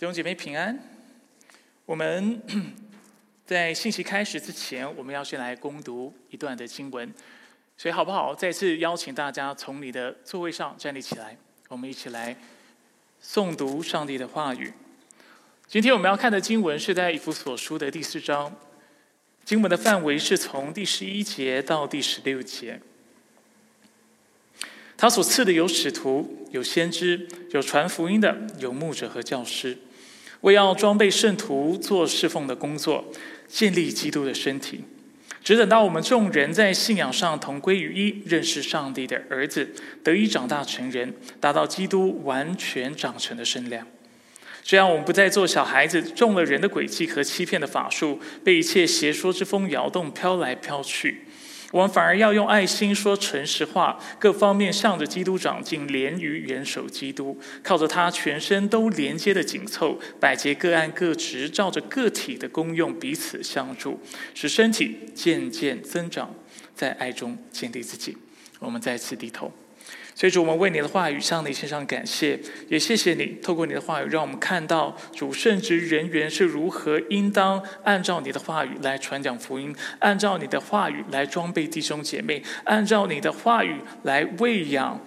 弟兄姐妹平安。我们 在信息开始之前，我们要先来攻读一段的经文，所以好不好？再次邀请大家从你的座位上站立起来，我们一起来诵读上帝的话语。今天我们要看的经文是在以弗所书的第四章，经文的范围是从第十一节到第十六节。他所赐的有使徒，有先知，有传福音的，有牧者和教师。为要装备圣徒做侍奉的工作，建立基督的身体，只等到我们众人在信仰上同归于一，认识上帝的儿子，得以长大成人，达到基督完全长成的身量。这样，我们不再做小孩子，中了人的诡计和欺骗的法术，被一切邪说之风摇动，飘来飘去。我们反而要用爱心说诚实话，各方面向着基督长进，连于元首基督，靠着他全身都连接的紧凑，百节各按各职，照着个体的功用彼此相助，使身体渐渐增长，在爱中建立自己。我们再次低头。所以主，我们为你的话语向你献上感谢，也谢谢你透过你的话语，让我们看到主圣职人员是如何应当按照你的话语来传讲福音，按照你的话语来装备弟兄姐妹，按照你的话语来喂养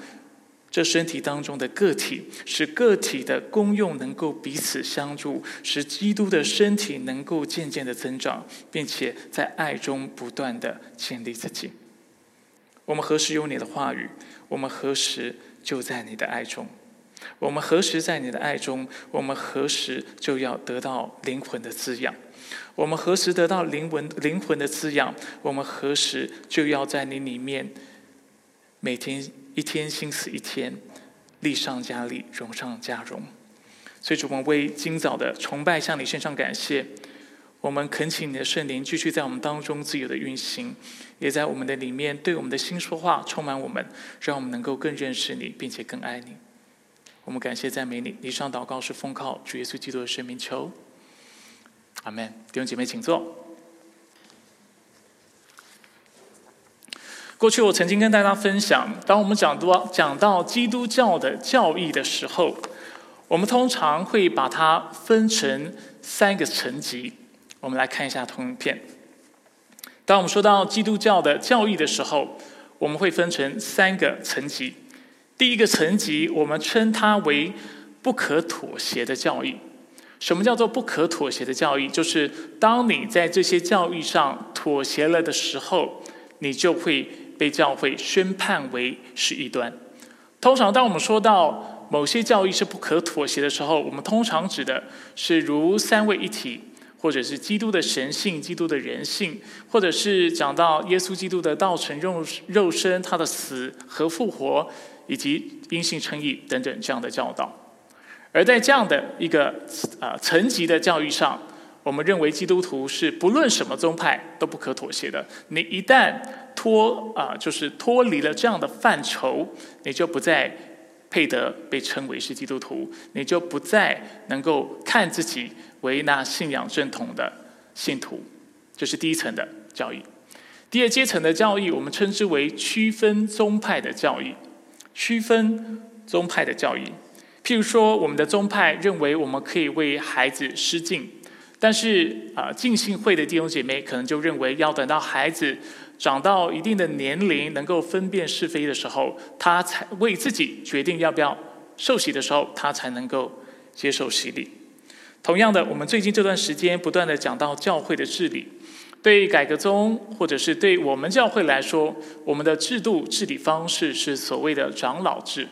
这身体当中的个体，使个体的功用能够彼此相助，使基督的身体能够渐渐的增长，并且在爱中不断的建立自己。我们何时有你的话语？我们何时就在你的爱中？我们何时在你的爱中？我们何时就要得到灵魂的滋养？我们何时得到灵魂灵魂的滋养？我们何时就要在你里面每天一天心思一天，力上加力，荣上加荣。所以，主，我们为今早的崇拜向你献上感谢。我们恳请你的圣灵继续在我们当中自由的运行，也在我们的里面对我们的心说话，充满我们，让我们能够更认识你，并且更爱你。我们感谢赞美你。以上祷告是奉靠主耶稣基督的圣名求，阿门。弟兄姐妹，请坐。过去我曾经跟大家分享，当我们讲多讲到基督教的教义的时候，我们通常会把它分成三个层级。我们来看一下同影片。当我们说到基督教的教义的时候，我们会分成三个层级。第一个层级，我们称它为不可妥协的教义。什么叫做不可妥协的教义？就是当你在这些教义上妥协了的时候，你就会被教会宣判为是异端。通常，当我们说到某些教义是不可妥协的时候，我们通常指的是如三位一体。或者是基督的神性、基督的人性，或者是讲到耶稣基督的道成肉肉身、他的死和复活，以及因信称义等等这样的教导。而在这样的一个啊层级的教育上，我们认为基督徒是不论什么宗派都不可妥协的。你一旦脱啊，就是脱离了这样的范畴，你就不再配得被称为是基督徒，你就不再能够看自己。为那信仰正统的信徒，这是第一层的教义。第二阶层的教义，我们称之为区分宗派的教义。区分宗派的教义，譬如说，我们的宗派认为我们可以为孩子施敬，但是啊，敬信会的弟兄姐妹可能就认为要等到孩子长到一定的年龄，能够分辨是非的时候，他才为自己决定要不要受洗的时候，他才能够接受洗礼。同样的，我们最近这段时间不断的讲到教会的治理，对改革宗或者是对我们教会来说，我们的制度治理方式是所谓的长老制；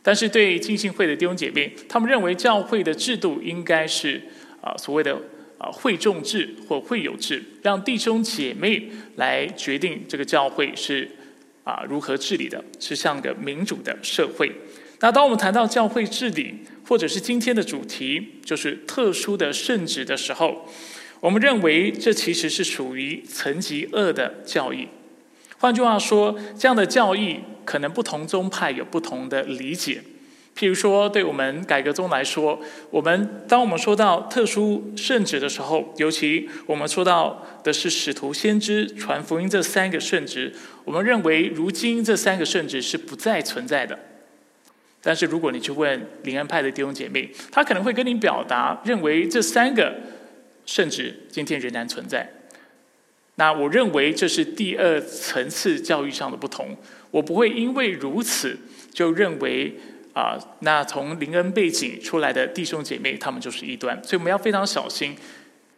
但是对浸信会的弟兄姐妹，他们认为教会的制度应该是啊所谓的啊会众制或会友制，让弟兄姐妹来决定这个教会是啊如何治理的，是像个民主的社会。那当我们谈到教会治理，或者是今天的主题就是特殊的圣旨的时候，我们认为这其实是属于层级二的教义。换句话说，这样的教义可能不同宗派有不同的理解。譬如说，对我们改革宗来说，我们当我们说到特殊圣旨的时候，尤其我们说到的是使徒、先知、传福音这三个圣旨，我们认为如今这三个圣旨是不再存在的。但是如果你去问灵恩派的弟兄姐妹，他可能会跟你表达认为这三个圣旨今天仍然存在。那我认为这是第二层次教育上的不同。我不会因为如此就认为啊，那从灵恩背景出来的弟兄姐妹他们就是异端。所以我们要非常小心。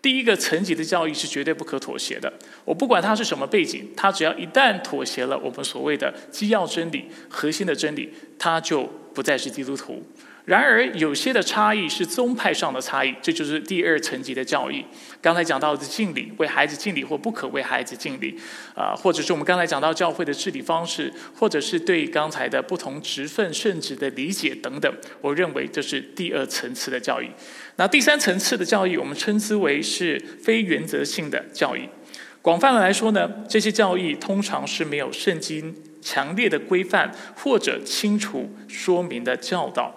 第一个层级的教育是绝对不可妥协的。我不管他是什么背景，他只要一旦妥协了我们所谓的基要真理、核心的真理，他就不再是基督徒。然而，有些的差异是宗派上的差异，这就是第二层级的教义。刚才讲到的敬礼，为孩子敬礼或不可为孩子敬礼，啊，或者是我们刚才讲到教会的治理方式，或者是对刚才的不同职分圣职的理解等等，我认为这是第二层次的教育。那第三层次的教育，我们称之为是非原则性的教育。广泛的来说呢，这些教义通常是没有圣经强烈的规范或者清楚说明的教导。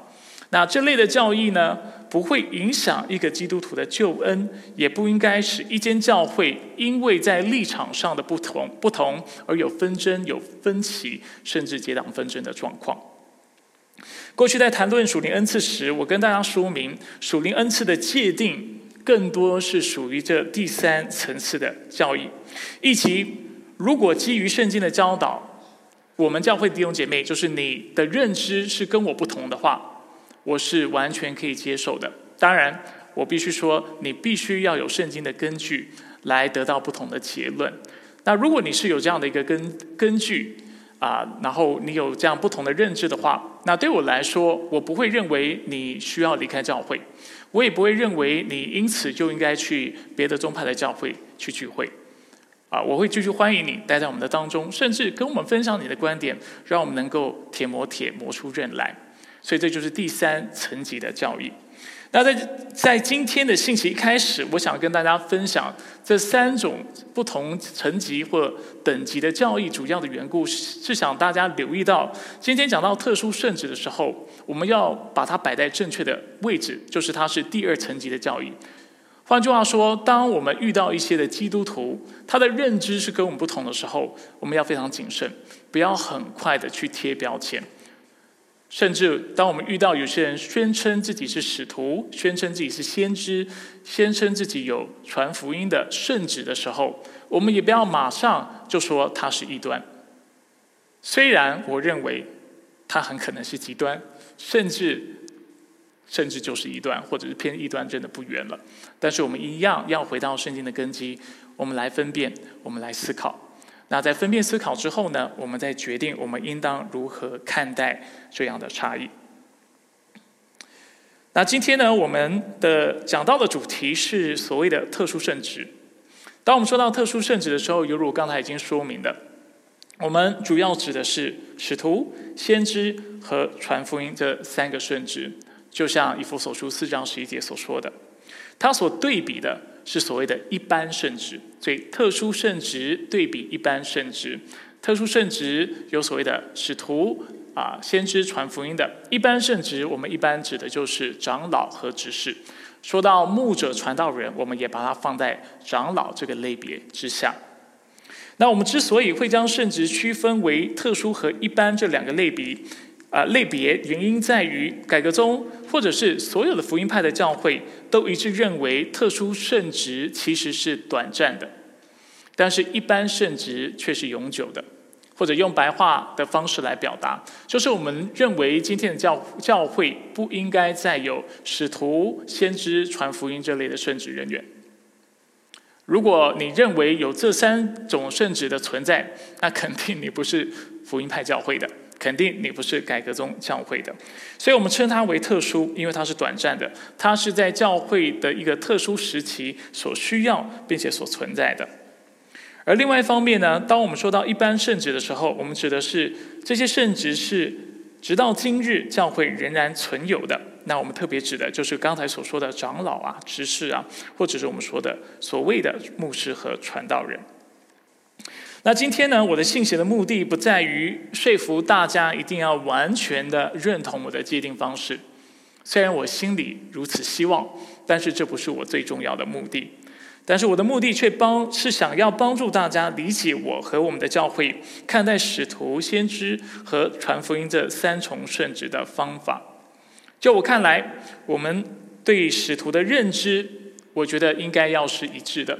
那这类的教义呢，不会影响一个基督徒的救恩，也不应该使一间教会因为在立场上的不同不同而有纷争、有分歧，甚至结党纷争的状况。过去在谈论属灵恩赐时，我跟大家说明，属灵恩赐的界定更多是属于这第三层次的教义，以及如果基于圣经的教导，我们教会弟兄姐妹，就是你的认知是跟我不同的话。我是完全可以接受的。当然，我必须说，你必须要有圣经的根据来得到不同的结论。那如果你是有这样的一个根根据啊，然后你有这样不同的认知的话，那对我来说，我不会认为你需要离开教会，我也不会认为你因此就应该去别的宗派的教会去聚会。啊，我会继续欢迎你待在我们的当中，甚至跟我们分享你的观点，让我们能够铁磨铁磨出刃来。所以这就是第三层级的教育。那在在今天的信息一开始，我想跟大家分享这三种不同层级或等级的教育主要的缘故，是想大家留意到，今天讲到特殊圣旨的时候，我们要把它摆在正确的位置，就是它是第二层级的教育。换句话说，当我们遇到一些的基督徒，他的认知是跟我们不同的时候，我们要非常谨慎，不要很快的去贴标签。甚至当我们遇到有些人宣称自己是使徒，宣称自己是先知，宣称自己有传福音的圣旨的时候，我们也不要马上就说他是异端。虽然我认为他很可能是极端，甚至甚至就是一段，或者是偏一段，真的不远了。但是我们一样要回到圣经的根基，我们来分辨，我们来思考。那在分辨思考之后呢，我们再决定我们应当如何看待这样的差异。那今天呢，我们的讲到的主题是所谓的特殊圣职。当我们说到特殊圣职的时候，犹如我刚才已经说明的，我们主要指的是使徒、先知和传福音这三个圣职。就像以弗所书四章十一节所说的，他所对比的。是所谓的一般圣职，所以特殊圣职对比一般圣职，特殊圣职有所谓的使徒啊、先知传福音的，一般圣职我们一般指的就是长老和执事。说到牧者传道人，我们也把它放在长老这个类别之下。那我们之所以会将圣职区分为特殊和一般这两个类别。啊，类别原因在于改革中，或者是所有的福音派的教会都一致认为，特殊圣职其实是短暂的，但是一般圣职却是永久的。或者用白话的方式来表达，就是我们认为今天的教教会不应该再有使徒、先知、传福音这类的圣职人员。如果你认为有这三种圣职的存在，那肯定你不是福音派教会的。肯定你不是改革宗教会的，所以我们称它为特殊，因为它是短暂的，它是在教会的一个特殊时期所需要并且所存在的。而另外一方面呢，当我们说到一般圣职的时候，我们指的是这些圣职是直到今日教会仍然存有的。那我们特别指的就是刚才所说的长老啊、执事啊，或者是我们说的所谓的牧师和传道人。那今天呢，我的信息的目的不在于说服大家一定要完全的认同我的界定方式，虽然我心里如此希望，但是这不是我最重要的目的。但是我的目的却帮是想要帮助大家理解我和我们的教会看待使徒、先知和传福音这三重圣职的方法。就我看来，我们对使徒的认知，我觉得应该要是一致的，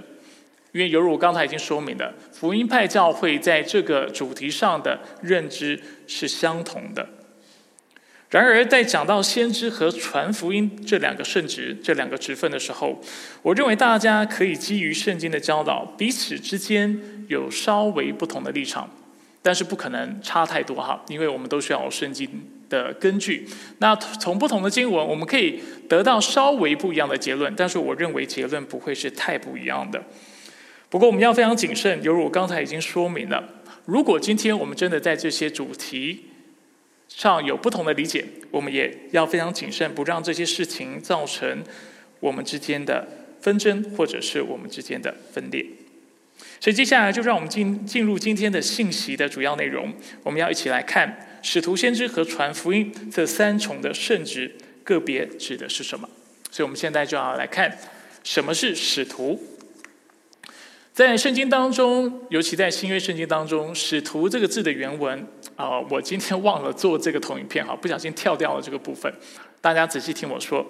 因为犹如我刚才已经说明的，福音派教会在这个主题上的认知是相同的。然而，在讲到先知和传福音这两个圣职、这两个职分的时候，我认为大家可以基于圣经的教导，彼此之间有稍微不同的立场，但是不可能差太多哈，因为我们都需要圣经的根据。那从不同的经文，我们可以得到稍微不一样的结论，但是我认为结论不会是太不一样的。不过，我们要非常谨慎，犹如我刚才已经说明了，如果今天我们真的在这些主题，上有不同的理解，我们也要非常谨慎，不让这些事情造成我们之间的纷争，或者是我们之间的分裂。所以接下来就让我们进进入今天的信息的主要内容。我们要一起来看使徒、先知和传福音这三重的圣职，个别指的是什么？所以我们现在就要来看什么是使徒。在圣经当中，尤其在新约圣经当中，“使徒”这个字的原文啊，我今天忘了做这个投影片，哈，不小心跳掉了这个部分。大家仔细听我说，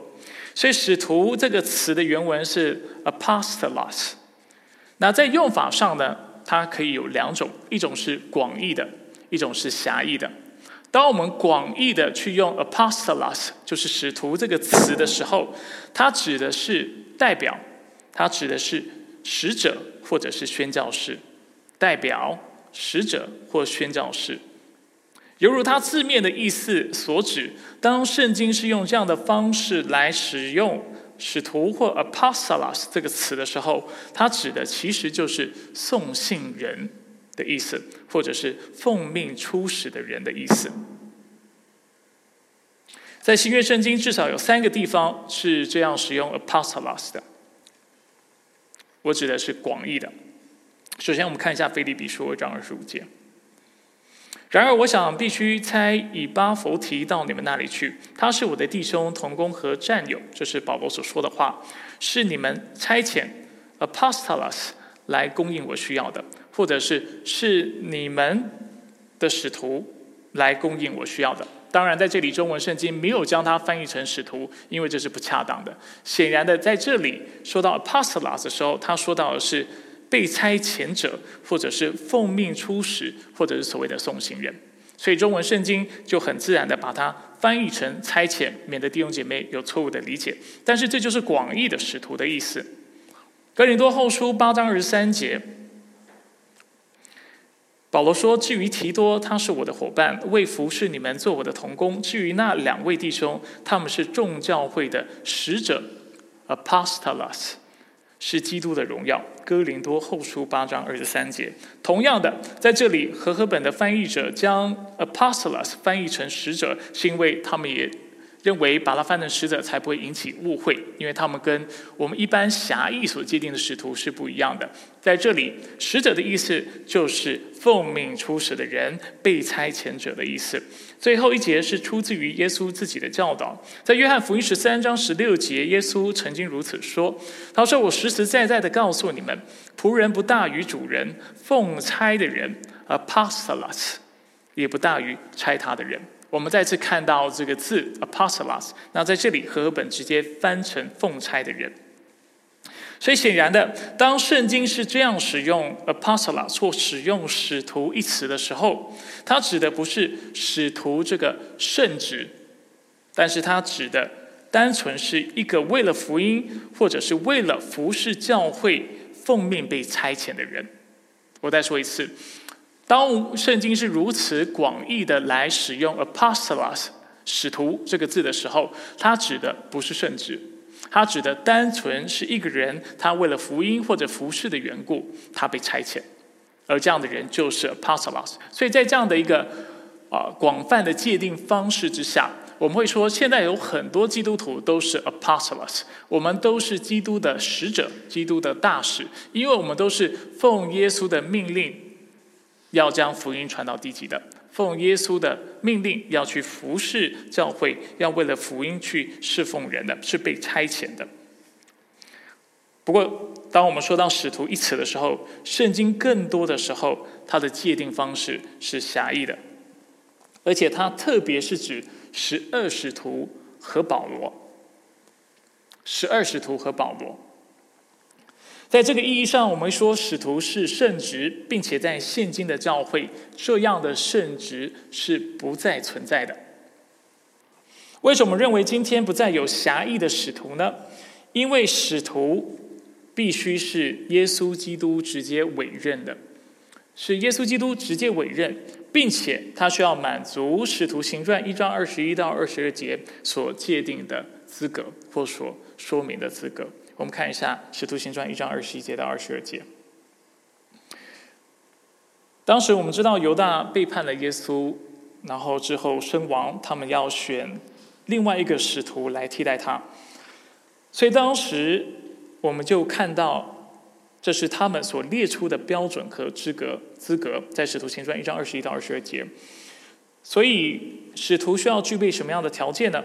所以“使徒”这个词的原文是 “apostolos”。那在用法上呢，它可以有两种，一种是广义的，一种是狭义的。当我们广义的去用 “apostolos”，就是“使徒”这个词的时候，它指的是代表，它指的是使者。或者是宣教士，代表使者或宣教士，犹如他字面的意思所指。当圣经是用这样的方式来使用“使徒”或 “apostolos” 这个词的时候，它指的其实就是送信人的意思，或者是奉命出使的人的意思。在新约圣经至少有三个地方是这样使用 “apostolos” 的。我指的是广义的。首先，我们看一下《腓立比书》章二十五节。然而，我想必须猜以巴弗提到你们那里去，他是我的弟兄、同工和战友。这是保罗所说的话，是你们差遣 apostolos 来供应我需要的，或者是是你们的使徒来供应我需要的。当然，在这里中文圣经没有将它翻译成使徒，因为这是不恰当的。显然的，在这里说到 apostolos 的时候，他说到的是被差遣者，或者是奉命出使，或者是所谓的送行人。所以中文圣经就很自然的把它翻译成差遣，免得弟兄姐妹有错误的理解。但是这就是广义的使徒的意思。格林多后书八章二十三节。保罗说：“至于提多，他是我的伙伴，为服侍你们做我的同工。至于那两位弟兄，他们是众教会的使者，apostolos，是基督的荣耀。”哥林多后书八章二十三节。同样的，在这里和合本的翻译者将 apostolos 翻译成使者，是因为他们也。认为把它翻成使者才不会引起误会，因为他们跟我们一般狭义所界定的使徒是不一样的。在这里，使者的意思就是奉命出使的人，被差遣者的意思。最后一节是出自于耶稣自己的教导，在约翰福音十三章十六节，耶稣曾经如此说：“他说，我实实在在的告诉你们，仆人不大于主人，奉差的人 （apostolos） 也不大于差他的人。”我们再次看到这个字 apostolos，那在这里和合本直接翻成奉差的人。所以显然的，当圣经是这样使用 apostolos 或使用使徒一词的时候，它指的不是使徒这个圣职，但是它指的单纯是一个为了福音或者是为了服侍教会奉命被差遣的人。我再说一次。当圣经是如此广义的来使用 apostolos 使徒这个字的时候，它指的不是圣旨，它指的单纯是一个人，他为了福音或者服饰的缘故，他被差遣，而这样的人就是 apostolos。所以在这样的一个啊广泛的界定方式之下，我们会说，现在有很多基督徒都是 apostolos，我们都是基督的使者，基督的大使，因为我们都是奉耶稣的命令。要将福音传到地极的，奉耶稣的命令要去服侍教会，要为了福音去侍奉人的，是被差遣的。不过，当我们说到使徒一词的时候，圣经更多的时候，它的界定方式是狭义的，而且它特别是指十二使徒和保罗。十二使徒和保罗，在这个意义上，我们说使徒是圣职，并且在现今的教会，这样的圣职是不再存在的。为什么认为今天不再有狭义的使徒呢？因为使徒必须是耶稣基督直接委任的，是耶稣基督直接委任，并且他需要满足使徒行传一章二十一到二十二节所界定的资格，或所说明的资格。我们看一下使徒行传一章二十一节到二十二节。当时我们知道犹大背叛了耶稣，然后之后身亡，他们要选。另外一个使徒来替代他，所以当时我们就看到，这是他们所列出的标准和资格资格，在使徒行传一章二十一到二十二节。所以使徒需要具备什么样的条件呢？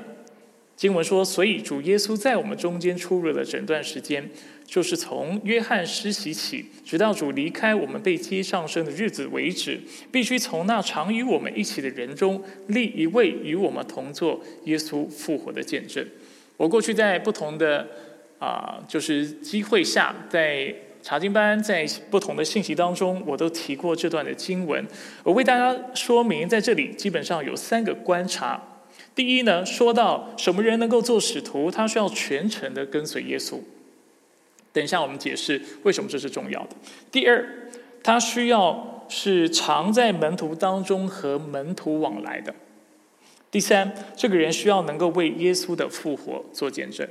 经文说，所以主耶稣在我们中间出入了整段时间，就是从约翰施洗起，直到主离开我们被接上升的日子为止，必须从那常与我们一起的人中立一位与我们同做耶稣复活的见证。我过去在不同的啊，就是机会下，在查经班，在不同的信息当中，我都提过这段的经文。我为大家说明，在这里基本上有三个观察。第一呢，说到什么人能够做使徒，他需要全程的跟随耶稣。等一下我们解释为什么这是重要的。第二，他需要是常在门徒当中和门徒往来的。第三，这个人需要能够为耶稣的复活做见证。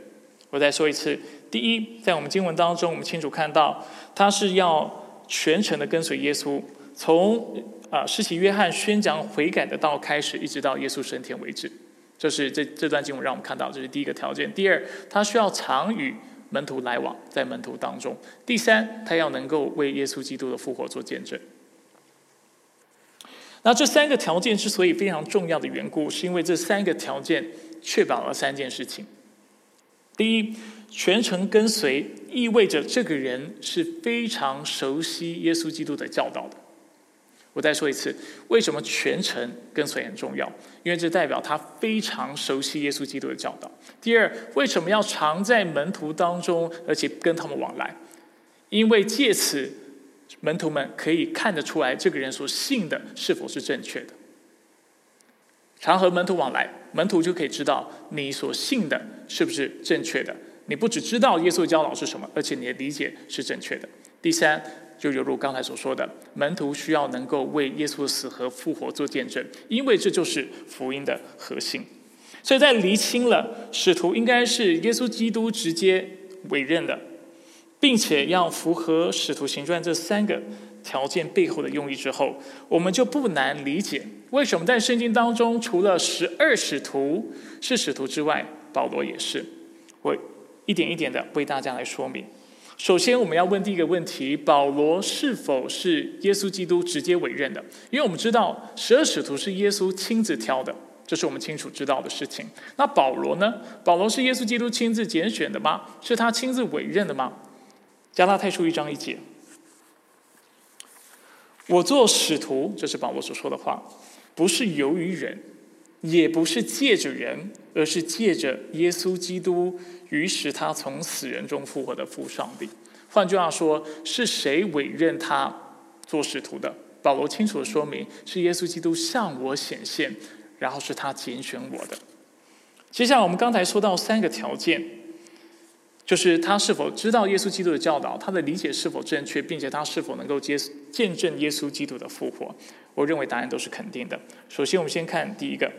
我再说一次，第一，在我们经文当中，我们清楚看到他是要全程的跟随耶稣，从啊施洗约翰宣讲悔改的道开始，一直到耶稣升天为止。这是这这段经文让我们看到，这是第一个条件。第二，他需要常与门徒来往，在门徒当中。第三，他要能够为耶稣基督的复活做见证。那这三个条件之所以非常重要的缘故，是因为这三个条件确保了三件事情：第一，全程跟随意味着这个人是非常熟悉耶稣基督的教导的。我再说一次，为什么全程跟随很重要？因为这代表他非常熟悉耶稣基督的教导。第二，为什么要常在门徒当中，而且跟他们往来？因为借此，门徒们可以看得出来，这个人所信的是否是正确的。常和门徒往来，门徒就可以知道你所信的是不是正确的。你不只知道耶稣的教导是什么，而且你的理解是正确的。第三。就犹如刚才所说的，门徒需要能够为耶稣死和复活做见证，因为这就是福音的核心。所以在厘清了使徒应该是耶稣基督直接委任的，并且要符合使徒行传这三个条件背后的用意之后，我们就不难理解为什么在圣经当中，除了十二使徒是使徒之外，保罗也是。我一点一点的为大家来说明。首先，我们要问第一个问题：保罗是否是耶稣基督直接委任的？因为我们知道十二使徒是耶稣亲自挑的，这是我们清楚知道的事情。那保罗呢？保罗是耶稣基督亲自拣选的吗？是他亲自委任的吗？加拉太书一章一节：“我做使徒，这是保罗所说的话，不是由于人，也不是借着人，而是借着耶稣基督。”于是他从死人中复活的父上帝，换句话说，是谁委任他做使徒的？保罗清楚的说明，是耶稣基督向我显现，然后是他拣选我的。接下来我们刚才说到三个条件，就是他是否知道耶稣基督的教导，他的理解是否正确，并且他是否能够接见证耶稣基督的复活。我认为答案都是肯定的。首先，我们先看第一个。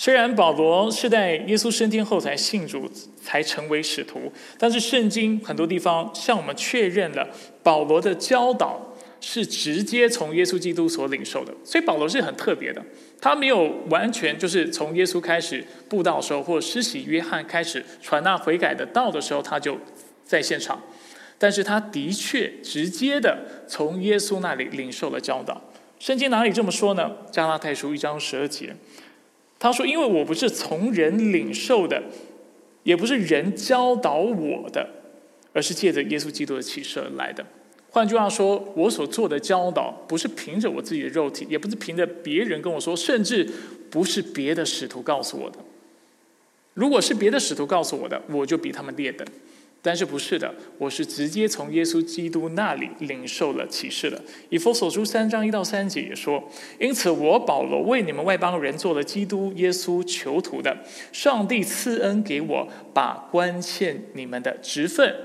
虽然保罗是在耶稣升天后才信主，才成为使徒，但是圣经很多地方向我们确认了保罗的教导是直接从耶稣基督所领受的。所以保罗是很特别的，他没有完全就是从耶稣开始布道的时候，或施洗约翰开始传那悔改的道的时候，他就在现场。但是他的确直接的从耶稣那里领受了教导。圣经哪里这么说呢？加拉太书一章十二节。他说：“因为我不是从人领受的，也不是人教导我的，而是借着耶稣基督的启示而来的。换句话说，我所做的教导，不是凭着我自己的肉体，也不是凭着别人跟我说，甚至不是别的使徒告诉我的。如果是别的使徒告诉我的，我就比他们劣等。但是不是的，我是直接从耶稣基督那里领受了启示的。以弗所书三章一到三节也说：“因此我保罗为你们外邦人做了基督耶稣囚徒的，上帝赐恩给我，把关欠你们的职分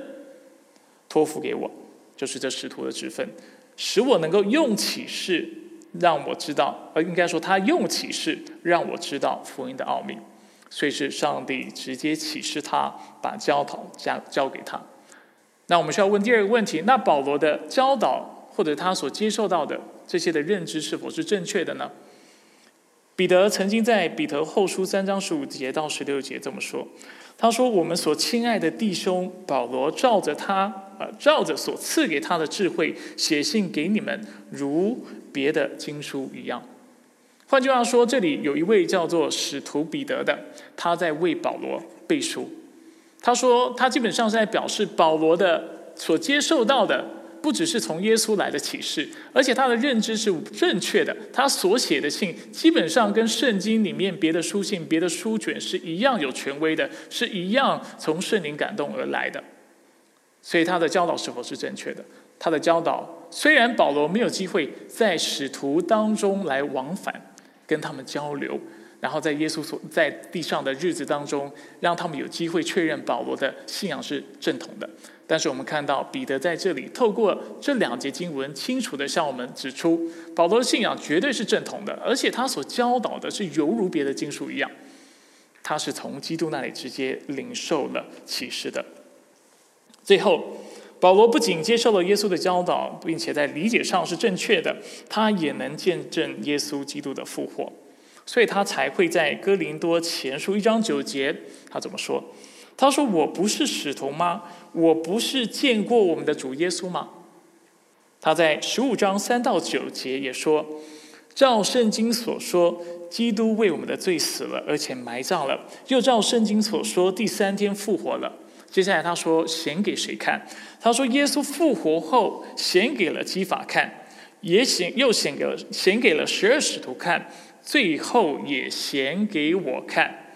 托付给我，就是这使徒的职分，使我能够用启示让我知道，呃，应该说他用启示让我知道福音的奥秘。”所以是上帝直接启示他，把教导交交给他。那我们需要问第二个问题：那保罗的教导或者他所接受到的这些的认知是否是正确的呢？彼得曾经在彼得后书三章十五节到十六节这么说：“他说，我们所亲爱的弟兄保罗照着他呃照着所赐给他的智慧写信给你们，如别的经书一样。”换句话说，这里有一位叫做使徒彼得的，他在为保罗背书。他说，他基本上是在表示保罗的所接受到的，不只是从耶稣来的启示，而且他的认知是正确的。他所写的信，基本上跟圣经里面别的书信、别的书卷是一样有权威的，是一样从圣灵感动而来的。所以他的教导是否是正确的？他的教导虽然保罗没有机会在使徒当中来往返。跟他们交流，然后在耶稣所在地上的日子当中，让他们有机会确认保罗的信仰是正统的。但是我们看到彼得在这里透过这两节经文，清楚的向我们指出，保罗的信仰绝对是正统的，而且他所教导的是犹如别的经书一样，他是从基督那里直接领受了启示的。最后。保罗不仅接受了耶稣的教导，并且在理解上是正确的，他也能见证耶稣基督的复活，所以他才会在哥林多前书一章九节，他怎么说？他说：“我不是使徒吗？我不是见过我们的主耶稣吗？”他在十五章三到九节也说：“照圣经所说，基督为我们的罪死了，而且埋葬了，又照圣经所说，第三天复活了。”接下来他说：“显给谁看？”他说：“耶稣复活后，显给了基法看，也显又显给了显给了十二使徒看，最后也显给我看。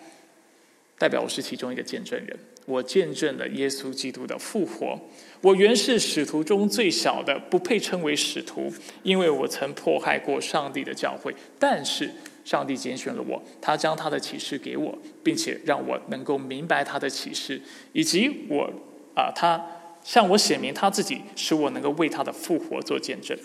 代表我是其中一个见证人，我见证了耶稣基督的复活。我原是使徒中最小的，不配称为使徒，因为我曾迫害过上帝的教会。但是。”上帝拣选了我，他将他的启示给我，并且让我能够明白他的启示，以及我啊，他向我显明他自己，使我能够为他的复活做见证。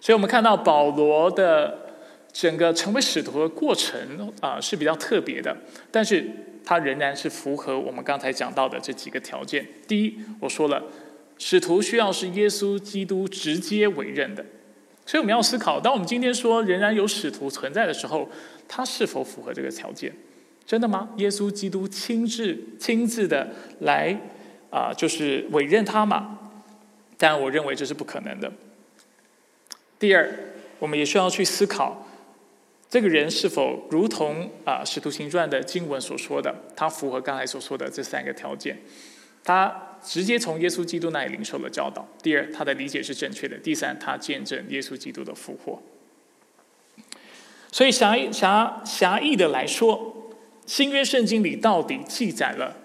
所以，我们看到保罗的整个成为使徒的过程啊是比较特别的，但是他仍然是符合我们刚才讲到的这几个条件。第一，我说了，使徒需要是耶稣基督直接委任的。所以我们要思考，当我们今天说仍然有使徒存在的时候，他是否符合这个条件？真的吗？耶稣基督亲自亲自的来啊，就是委任他嘛？但我认为这是不可能的。第二，我们也需要去思考，这个人是否如同啊《使徒行传》的经文所说的，他符合刚才所说的这三个条件。他直接从耶稣基督那里领受了教导。第二，他的理解是正确的。第三，他见证耶稣基督的复活。所以狭狭狭义的来说，新约圣经里到底记载了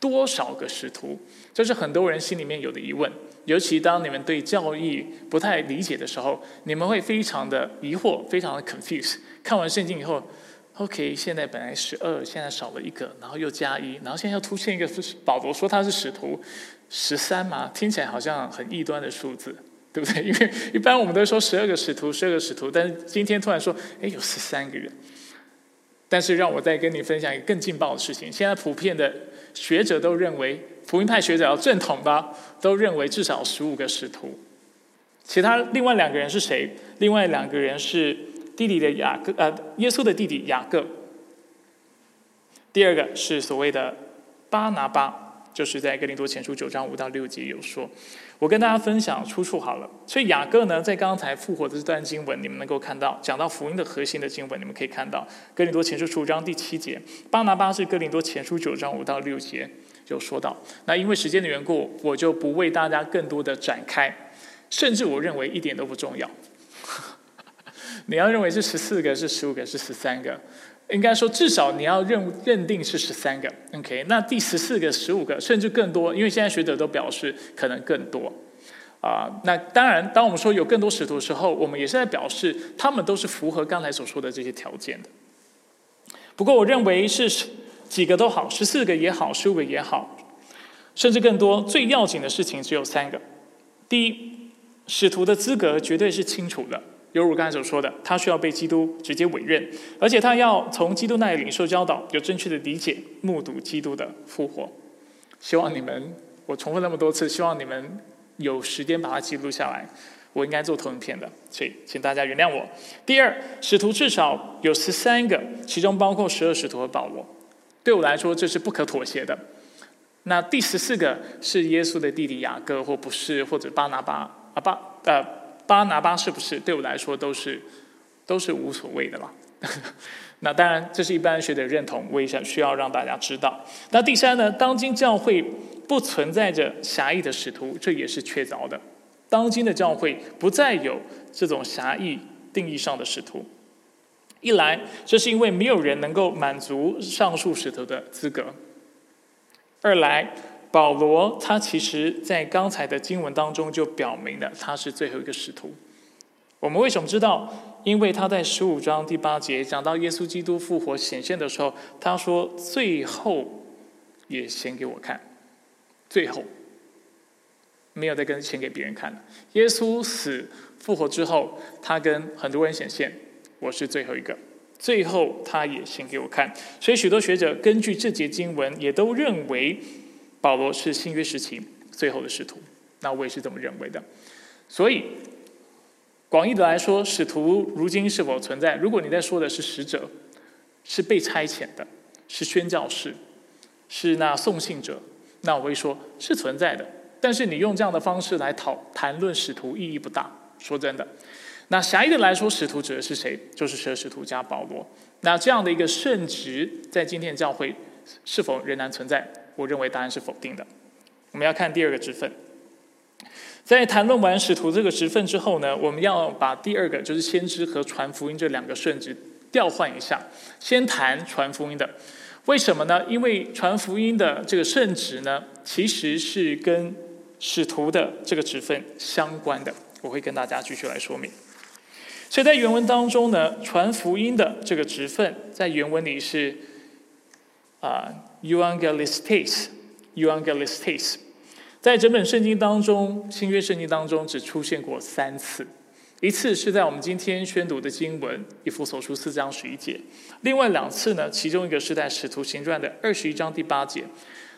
多少个使徒？这是很多人心里面有的疑问。尤其当你们对教义不太理解的时候，你们会非常的疑惑，非常的 confuse。看完圣经以后。OK，现在本来十二，现在少了一个，然后又加一，然后现在又出现一个保罗说他是使徒十三嘛，听起来好像很异端的数字，对不对？因为一般我们都说十二个使徒，十二个使徒，但是今天突然说，哎，有十三个人。但是让我再跟你分享一个更劲爆的事情，现在普遍的学者都认为，福音派学者要正统吧，都认为至少十五个使徒。其他另外两个人是谁？另外两个人是。弟弟的雅各，呃，耶稣的弟弟雅各。第二个是所谓的巴拿巴，就是在哥林多前书九章五到六节有说。我跟大家分享出处好了。所以雅各呢，在刚才复活的这段经文，你们能够看到，讲到福音的核心的经文，你们可以看到哥林多前书十五章第七节，巴拿巴是哥林多前书九章五到六节有说到。那因为时间的缘故，我就不为大家更多的展开，甚至我认为一点都不重要。你要认为是十四个，是十五个，是十三个。应该说，至少你要认认定是十三个，OK？那第十四个、十五个，甚至更多，因为现在学者都表示可能更多啊。那当然，当我们说有更多使徒的时候，我们也是在表示他们都是符合刚才所说的这些条件的。不过，我认为是几个都好，十四个也好，十五个也好，甚至更多。最要紧的事情只有三个：第一，使徒的资格绝对是清楚的。犹如刚才所说的，他需要被基督直接委任，而且他要从基督那里领受教导，有正确的理解，目睹基督的复活。希望你们，我重复那么多次，希望你们有时间把它记录下来。我应该做投影片的，所以请大家原谅我。第二，使徒至少有十三个，其中包括十二使徒和保罗。对我来说，这是不可妥协的。那第十四个是耶稣的弟弟雅各，或不是，或者巴拿巴啊巴呃。巴拿巴是不是对我来说都是都是无所谓的了？那当然，这是一般学者认同，我也想需要让大家知道。那第三呢？当今教会不存在着狭义的使徒，这也是确凿的。当今的教会不再有这种狭义定义上的使徒。一来，这是因为没有人能够满足上述使徒的资格；二来。保罗他其实在刚才的经文当中就表明了他是最后一个使徒。我们为什么知道？因为他在十五章第八节讲到耶稣基督复活显现的时候，他说：“最后也显给我看。”最后没有再跟显给别人看了。耶稣死复活之后，他跟很多人显现，我是最后一个。最后他也显给我看。所以许多学者根据这节经文，也都认为。保罗是新约时期最后的使徒，那我也是这么认为的。所以，广义的来说，使徒如今是否存在？如果你在说的是使者，是被差遣的，是宣教士，是那送信者，那我会说是存在的。但是你用这样的方式来讨谈论使徒，意义不大。说真的，那狭义的来说，使徒指的是谁？就是十二使徒加保罗。那这样的一个圣职，在今天教会是否仍然存在？我认为答案是否定的。我们要看第二个职分。在谈论完使徒这个职分之后呢，我们要把第二个就是先知和传福音这两个圣职调换一下，先谈传福音的。为什么呢？因为传福音的这个圣职呢，其实是跟使徒的这个职分相关的。我会跟大家继续来说明。所以在原文当中呢，传福音的这个职分在原文里是啊。Euangelistes，Euangelistes，在整本圣经当中，新约圣经当中只出现过三次，一次是在我们今天宣读的经文以弗所书四章十一节，另外两次呢，其中一个是在使徒行传的二十一章第八节。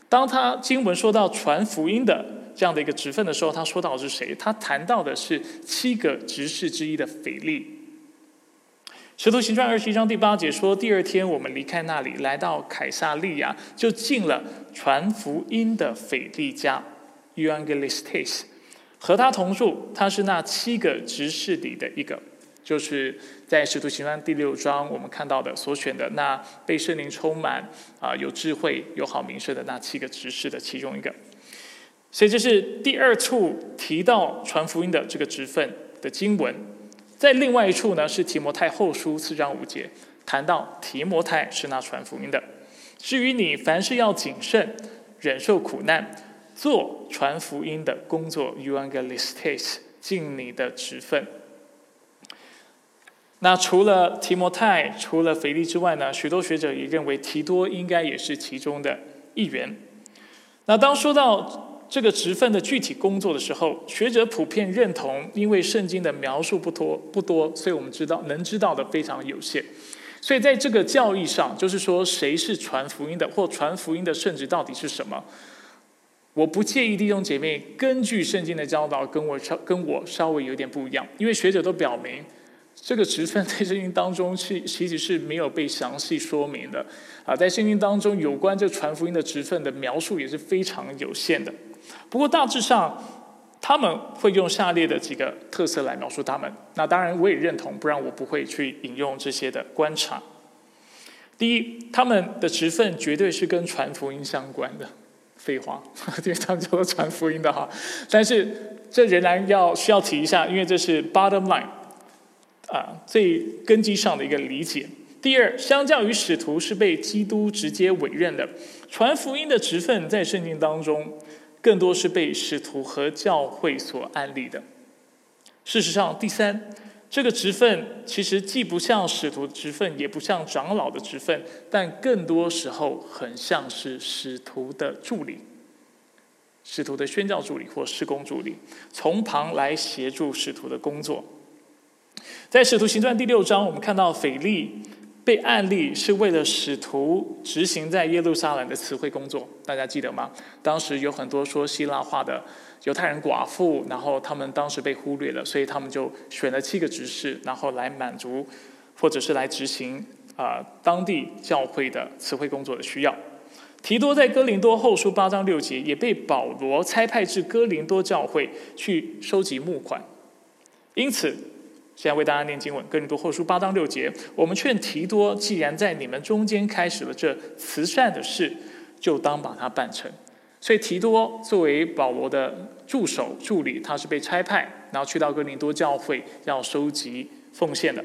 当他经文说到传福音的这样的一个职分的时候，他说到的是谁？他谈到的是七个执事之一的腓力。使徒行传二十一章第八节说：“第二天，我们离开那里，来到凯撒利亚，就进了传福音的腓利家 （Euangelistes），和他同住。他是那七个执事里的一个，就是在使徒行传第六章我们看到的所选的那被圣灵充满、啊有智慧、有好名声的那七个执事的其中一个。所以这是第二处提到传福音的这个职分的经文。”在另外一处呢，是提摩太后书四章五节，谈到提摩太是那传福音的。至于你，凡事要谨慎，忍受苦难，做传福音的工作，Euangelistes，尽你的职分。那除了提摩太，除了腓力之外呢，许多学者也认为提多应该也是其中的一员。那当说到。这个职分的具体工作的时候，学者普遍认同，因为圣经的描述不多不多，所以我们知道能知道的非常有限。所以在这个教义上，就是说谁是传福音的，或传福音的圣职到底是什么？我不介意弟兄姐妹根据圣经的教导跟我稍跟我稍微有点不一样，因为学者都表明，这个职分在圣经当中是其实是没有被详细说明的啊，在圣经当中有关这传福音的职分的描述也是非常有限的。不过大致上，他们会用下列的几个特色来描述他们。那当然我也认同，不然我不会去引用这些的观察。第一，他们的职分绝对是跟传福音相关的。废话，因为他们叫做传福音的哈。但是这仍然要需要提一下，因为这是 bottom line 啊，最根基上的一个理解。第二，相较于使徒是被基督直接委任的，传福音的职分在圣经当中更多是被使徒和教会所安利的。事实上，第三。这个职分其实既不像使徒职分，也不像长老的职分，但更多时候很像是使徒的助理、使徒的宣教助理或施工助理，从旁来协助使徒的工作。在使徒行传第六章，我们看到腓力被案例是为了使徒执行在耶路撒冷的词汇工作，大家记得吗？当时有很多说希腊话的。犹太人寡妇，然后他们当时被忽略了，所以他们就选了七个执事，然后来满足，或者是来执行啊当地教会的词汇工作的需要。提多在哥林多后书八章六节也被保罗差派至哥林多教会去收集募款，因此现在为大家念经文，哥林多后书八章六节，我们劝提多，既然在你们中间开始了这慈善的事，就当把它办成。所以提多作为保罗的助手助理，他是被差派，然后去到哥林多教会要收集奉献的。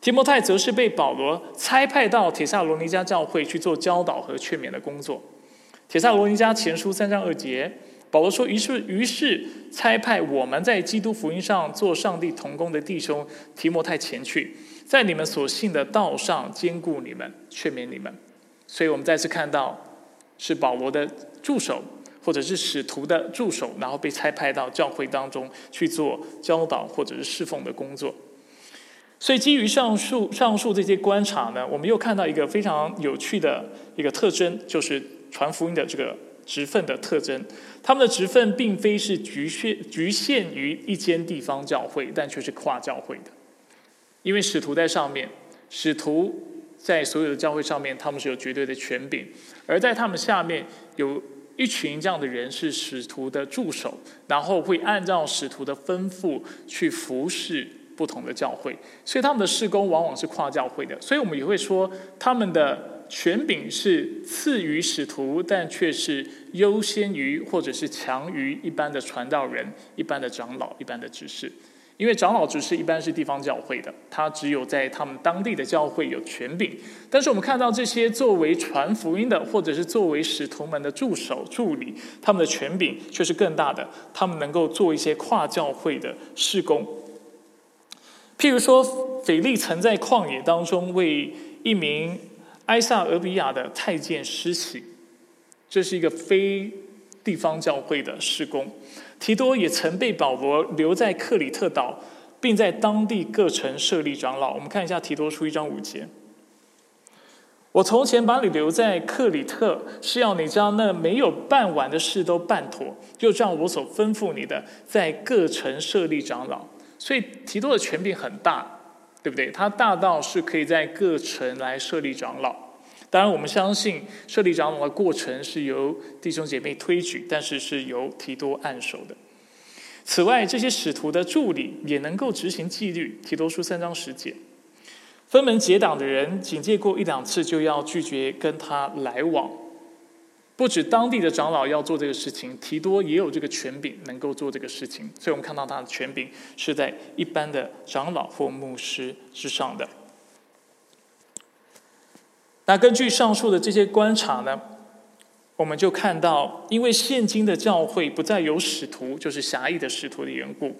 提摩太则是被保罗差派到铁萨罗尼迦教会去做教导和劝勉的工作。铁萨罗尼迦前书三章二节，保罗说：“于是，于是差派我们在基督福音上做上帝同工的弟兄提摩太前去，在你们所信的道上兼顾你们，劝勉你们。”所以我们再次看到是保罗的。助手，或者是使徒的助手，然后被差派到教会当中去做教导或者是侍奉的工作。所以基于上述上述这些观察呢，我们又看到一个非常有趣的一个特征，就是传福音的这个职分的特征。他们的职分并非是局限局限于一间地方教会，但却是跨教会的。因为使徒在上面，使徒在所有的教会上面，他们是有绝对的权柄。而在他们下面有一群这样的人是使徒的助手，然后会按照使徒的吩咐去服侍不同的教会，所以他们的事工往往是跨教会的。所以我们也会说，他们的权柄是次于使徒，但却是优先于或者是强于一般的传道人、一般的长老、一般的执事。因为长老执事一般是地方教会的，他只有在他们当地的教会有权柄。但是我们看到这些作为传福音的，或者是作为使徒们的助手助理，他们的权柄却是更大的。他们能够做一些跨教会的事工。譬如说，腓力曾在旷野当中为一名埃萨俄比亚的太监施洗，这是一个非地方教会的施工。提多也曾被保罗留在克里特岛，并在当地各城设立长老。我们看一下提多出一章五节：“我从前把你留在克里特，是要你将那没有办完的事都办妥，就照我所吩咐你的，在各城设立长老。”所以提多的权柄很大，对不对？他大到是可以在各城来设立长老。当然，我们相信设立长老的过程是由弟兄姐妹推举，但是是由提多按手的。此外，这些使徒的助理也能够执行纪律。提多书三章十节，分门结党的人警戒过一两次，就要拒绝跟他来往。不止当地的长老要做这个事情，提多也有这个权柄，能够做这个事情。所以我们看到他的权柄是在一般的长老或牧师之上的。那根据上述的这些观察呢，我们就看到，因为现今的教会不再有使徒，就是狭义的使徒的缘故，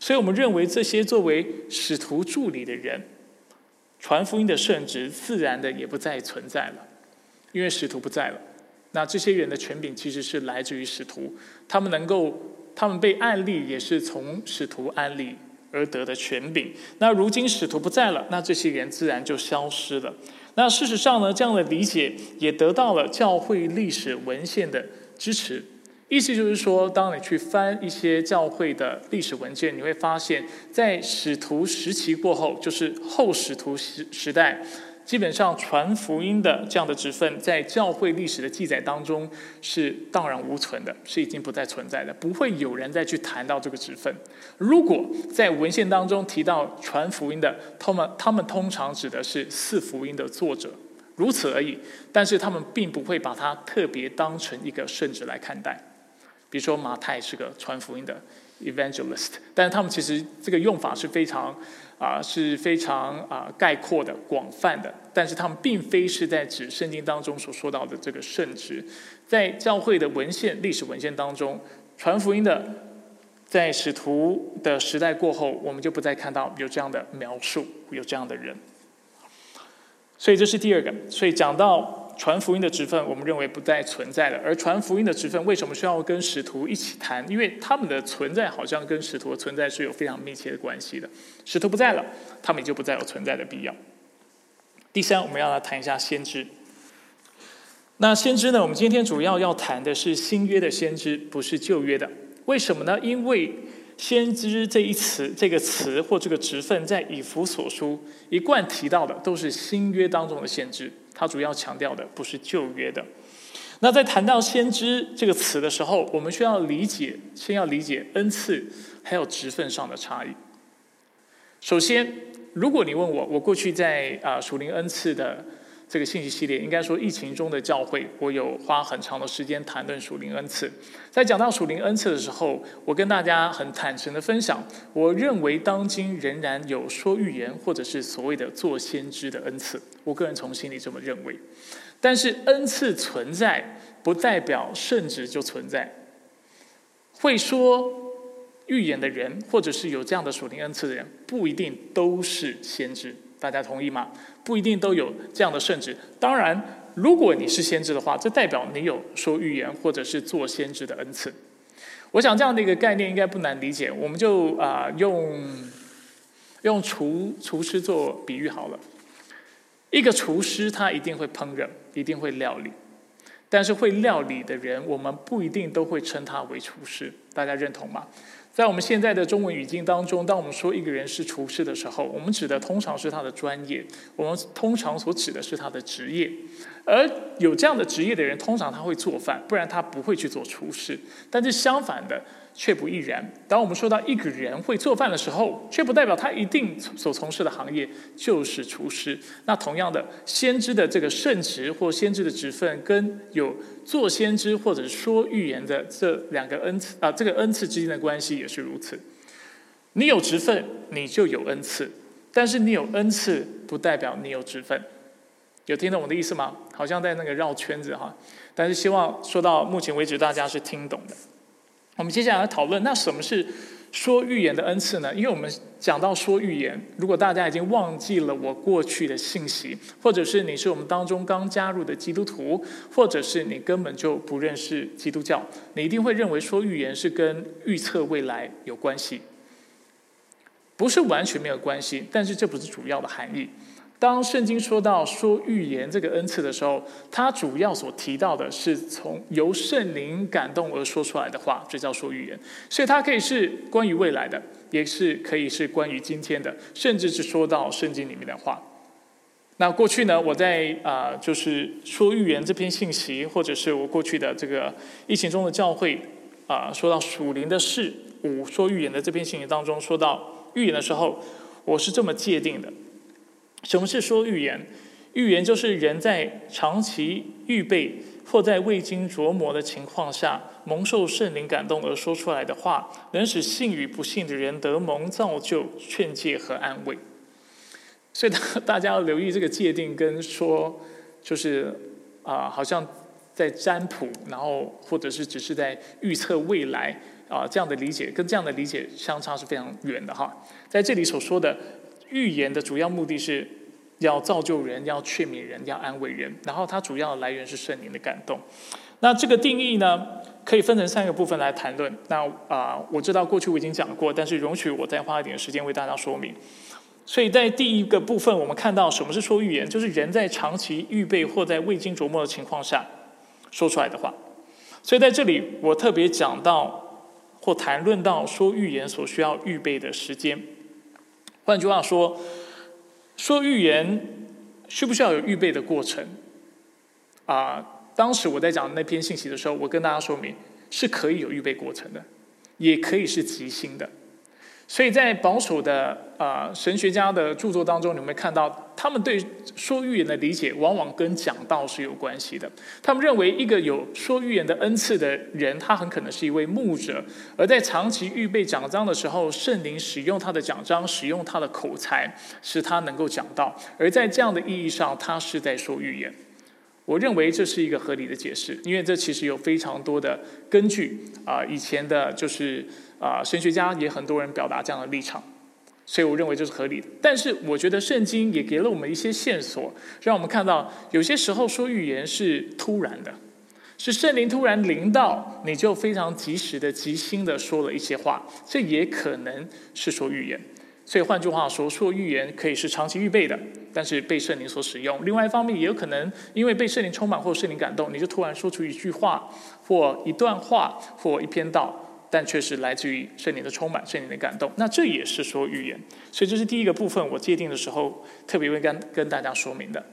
所以我们认为这些作为使徒助理的人，传福音的圣职自然的也不再存在了，因为使徒不在了。那这些人的权柄其实是来自于使徒，他们能够，他们被案例也是从使徒案例而得的权柄。那如今使徒不在了，那这些人自然就消失了。那事实上呢，这样的理解也得到了教会历史文献的支持。意思就是说，当你去翻一些教会的历史文件，你会发现，在使徒时期过后，就是后使徒时时代，基本上传福音的这样的职分，在教会历史的记载当中是荡然无存的，是已经不再存在的，不会有人再去谈到这个职分。如果在文献当中提到传福音的，他们他们通常指的是四福音的作者，如此而已。但是他们并不会把它特别当成一个圣旨来看待。比如说马太是个传福音的 evangelist，但是他们其实这个用法是非常啊是非常啊概括的、广泛的，但是他们并非是在指圣经当中所说到的这个圣职。在教会的文献、历史文献当中，传福音的在使徒的时代过后，我们就不再看到有这样的描述，有这样的人。所以这是第二个。所以讲到。传福音的职分，我们认为不再存在了。而传福音的职分，为什么需要跟使徒一起谈？因为他们的存在好像跟使徒的存在是有非常密切的关系的。使徒不在了，他们也就不再有存在的必要。第三，我们要来谈一下先知。那先知呢？我们今天主要要谈的是新约的先知，不是旧约的。为什么呢？因为先知这一词、这个词或这个职分，在以弗所书一贯提到的，都是新约当中的先知。他主要强调的不是旧约的。那在谈到先知这个词的时候，我们需要理解，先要理解恩赐还有职分上的差异。首先，如果你问我，我过去在啊属灵恩赐的。这个信息系列，应该说疫情中的教会，我有花很长的时间谈论属灵恩赐。在讲到属灵恩赐的时候，我跟大家很坦诚的分享，我认为当今仍然有说预言或者是所谓的做先知的恩赐。我个人从心里这么认为。但是恩赐存在，不代表圣旨就存在。会说预言的人，或者是有这样的属灵恩赐的人，不一定都是先知。大家同意吗？不一定都有这样的圣旨。当然，如果你是先知的话，这代表你有说预言或者是做先知的恩赐。我想这样的一个概念应该不难理解。我们就啊用用厨厨师做比喻好了。一个厨师他一定会烹饪，一定会料理，但是会料理的人，我们不一定都会称他为厨师。大家认同吗？在我们现在的中文语境当中，当我们说一个人是厨师的时候，我们指的通常是他的专业，我们通常所指的是他的职业。而有这样的职业的人，通常他会做饭，不然他不会去做厨师。但是相反的。却不亦然。当我们说到一个人会做饭的时候，却不代表他一定所从事的行业就是厨师。那同样的，先知的这个圣职或先知的职分，跟有做先知或者说预言的这两个恩赐啊，这个恩赐之间的关系也是如此。你有职分，你就有恩赐；但是你有恩赐，不代表你有职分。有听懂我的意思吗？好像在那个绕圈子哈。但是希望说到目前为止，大家是听懂的。我们接下来讨论，那什么是说预言的恩赐呢？因为我们讲到说预言，如果大家已经忘记了我过去的信息，或者是你是我们当中刚加入的基督徒，或者是你根本就不认识基督教，你一定会认为说预言是跟预测未来有关系，不是完全没有关系，但是这不是主要的含义。当圣经说到说预言这个恩赐的时候，它主要所提到的是从由圣灵感动而说出来的话，这叫说预言。所以它可以是关于未来的，也是可以是关于今天的，甚至是说到圣经里面的话。那过去呢，我在啊，就是说预言这篇信息，或者是我过去的这个疫情中的教会啊，说到属灵的事，五说预言的这篇信息当中，说到预言的时候，我是这么界定的。什么是说预言？预言就是人在长期预备或在未经琢磨的情况下，蒙受圣灵感动而说出来的话，能使信与不信的人得蒙造就、劝诫和安慰。所以大大家要留意这个界定，跟说就是啊，好像在占卜，然后或者是只是在预测未来啊这样的理解，跟这样的理解相差是非常远的哈。在这里所说的。预言的主要目的是要造就人，要劝勉人，要安慰人。然后它主要的来源是圣灵的感动。那这个定义呢，可以分成三个部分来谈论。那啊，我知道过去我已经讲过，但是容许我再花一点时间为大家说明。所以在第一个部分，我们看到什么是说预言，就是人在长期预备或在未经琢磨的情况下说出来的话。所以在这里，我特别讲到或谈论到说预言所需要预备的时间。换句话说，说预言需不需要有预备的过程？啊，当时我在讲那篇信息的时候，我跟大家说明是可以有预备过程的，也可以是即兴的。所以在保守的啊神学家的著作当中，你会看到他们对说预言的理解，往往跟讲道是有关系的。他们认为，一个有说预言的恩赐的人，他很可能是一位牧者，而在长期预备讲章的时候，圣灵使用他的讲章，使用他的口才，使他能够讲道。而在这样的意义上，他是在说预言。我认为这是一个合理的解释，因为这其实有非常多的根据啊，以前的就是。啊，神学家也很多人表达这样的立场，所以我认为这是合理的。但是我觉得圣经也给了我们一些线索，让我们看到有些时候说预言是突然的，是圣灵突然临到，你就非常及时的、即兴的说了一些话，这也可能是说预言。所以换句话说，说预言可以是长期预备的，但是被圣灵所使用。另外一方面，也有可能因为被圣灵充满或圣灵感动，你就突然说出一句话，或一段话，或一篇道。但却是来自于圣灵的充满、圣灵的感动，那这也是说预言。所以这是第一个部分，我界定的时候特别会跟跟大家说明的。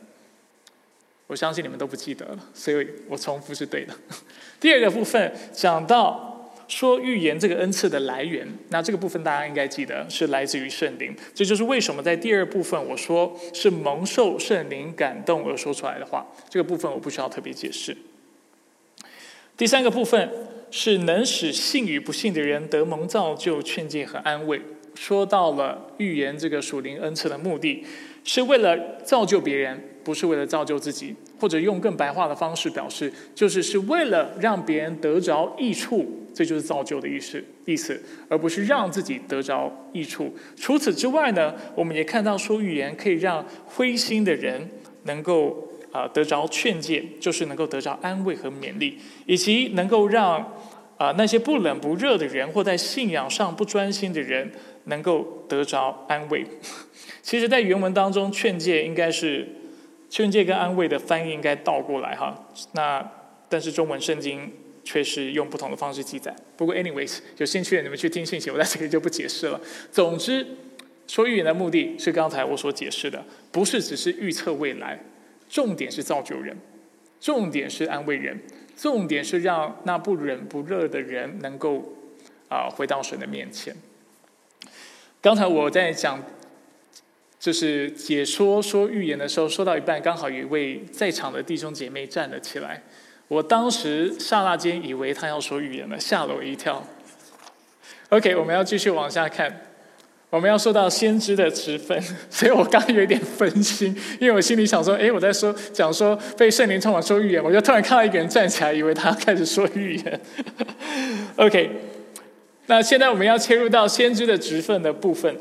我相信你们都不记得了，所以我重复是对的。第二个部分讲到说预言这个恩赐的来源，那这个部分大家应该记得是来自于圣灵。这就是为什么在第二部分我说是蒙受圣灵感动而说出来的话，这个部分我不需要特别解释。第三个部分。是能使信与不信的人得蒙造就、劝诫和安慰。说到了预言这个属灵恩赐的目的，是为了造就别人，不是为了造就自己。或者用更白话的方式表示，就是是为了让别人得着益处，这就是造就的意思意思，而不是让自己得着益处。除此之外呢，我们也看到说预言可以让灰心的人能够。啊，得着劝诫，就是能够得着安慰和勉励，以及能够让啊那些不冷不热的人，或在信仰上不专心的人，能够得着安慰。其实，在原文当中，劝诫应该是劝诫跟安慰的翻译应该倒过来哈。那但是中文圣经却是用不同的方式记载。不过，anyways，有兴趣的你们去听信息，我在这里就不解释了。总之，说预言的目的是刚才我所解释的，不是只是预测未来。重点是造就人，重点是安慰人，重点是让那不冷不热的人能够啊回到神的面前。刚才我在讲，就是解说说预言的时候，说到一半，刚好有一位在场的弟兄姐妹站了起来，我当时刹那间以为他要说预言了，吓了我一跳。OK，我们要继续往下看。我们要说到先知的职分，所以我刚有点分心，因为我心里想说，哎，我在说讲说被圣灵充满说预言，我就突然看到一个人站起来，以为他开始说预言。OK，那现在我们要切入到先知的职分的部分。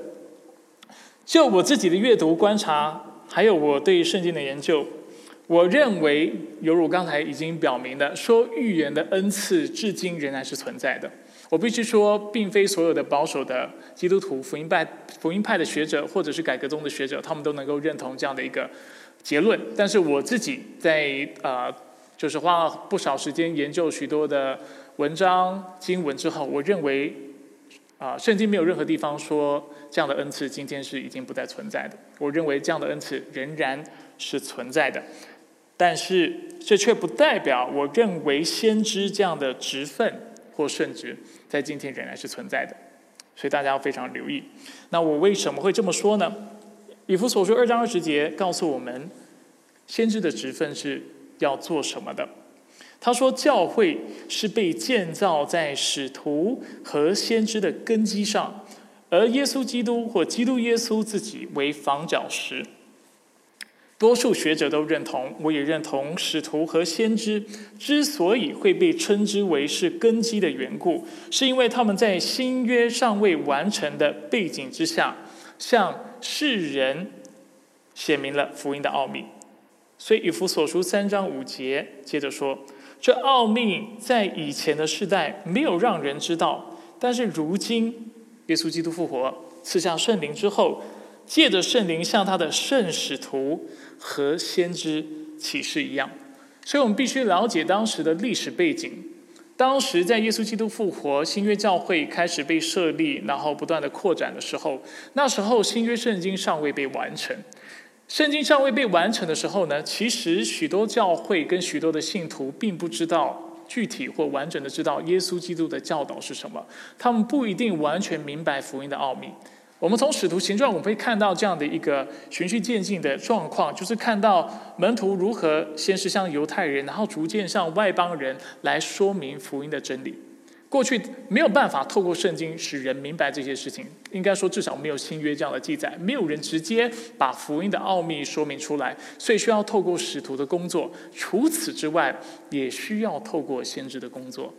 就我自己的阅读观察，还有我对圣经的研究，我认为，犹如刚才已经表明的，说预言的恩赐，至今仍然是存在的。我必须说，并非所有的保守的基督徒、福音派、福音派的学者，或者是改革宗的学者，他们都能够认同这样的一个结论。但是我自己在啊，就是花了不少时间研究许多的文章、经文之后，我认为啊，圣经没有任何地方说这样的恩赐今天是已经不再存在的。我认为这样的恩赐仍然是存在的，但是这却不代表我认为先知这样的职分或圣职。在今天仍然是存在的，所以大家要非常留意。那我为什么会这么说呢？以弗所书二章二十节告诉我们，先知的职分是要做什么的。他说，教会是被建造在使徒和先知的根基上，而耶稣基督或基督耶稣自己为房角石。多数学者都认同，我也认同，使徒和先知之所以会被称之为是根基的缘故，是因为他们在新约尚未完成的背景之下，向世人写明了福音的奥秘。所以以弗所书三章五节接着说：“这奥秘在以前的世代没有让人知道，但是如今耶稣基督复活，赐下圣灵之后，借着圣灵向他的圣使徒。”和先知启示一样，所以我们必须了解当时的历史背景。当时在耶稣基督复活、新约教会开始被设立，然后不断的扩展的时候，那时候新约圣经尚未被完成。圣经尚未被完成的时候呢，其实许多教会跟许多的信徒并不知道具体或完整的知道耶稣基督的教导是什么，他们不一定完全明白福音的奥秘。我们从使徒行传，我们会看到这样的一个循序渐进的状况，就是看到门徒如何先是向犹太人，然后逐渐向外邦人来说明福音的真理。过去没有办法透过圣经使人明白这些事情，应该说至少没有新约这样的记载，没有人直接把福音的奥秘说明出来，所以需要透过使徒的工作。除此之外，也需要透过先知的工作。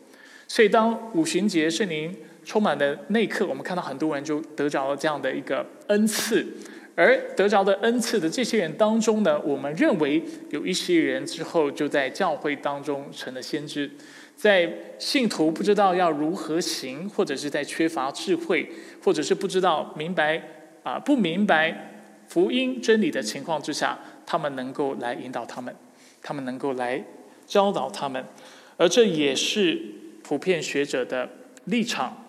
所以当五旬节圣灵。充满的那一刻，我们看到很多人就得着了这样的一个恩赐，而得着的恩赐的这些人当中呢，我们认为有一些人之后就在教会当中成了先知，在信徒不知道要如何行，或者是在缺乏智慧，或者是不知道明白啊不明白福音真理的情况之下，他们能够来引导他们，他们能够来教导他们，而这也是普遍学者的立场。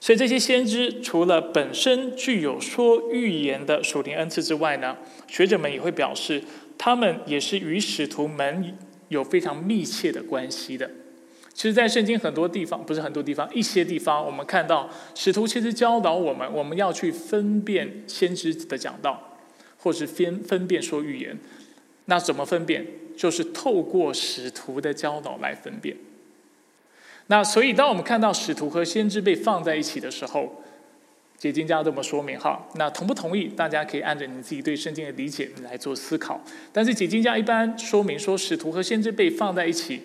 所以这些先知除了本身具有说预言的属灵恩赐之外呢，学者们也会表示，他们也是与使徒们有非常密切的关系的。其实，在圣经很多地方，不是很多地方，一些地方，我们看到使徒其实教导我们，我们要去分辨先知的讲道，或是分分辨说预言。那怎么分辨？就是透过使徒的教导来分辨。那所以，当我们看到使徒和先知被放在一起的时候，解经家这么说明哈。那同不同意？大家可以按照你自己对圣经的理解来做思考。但是解经家一般说明说，使徒和先知被放在一起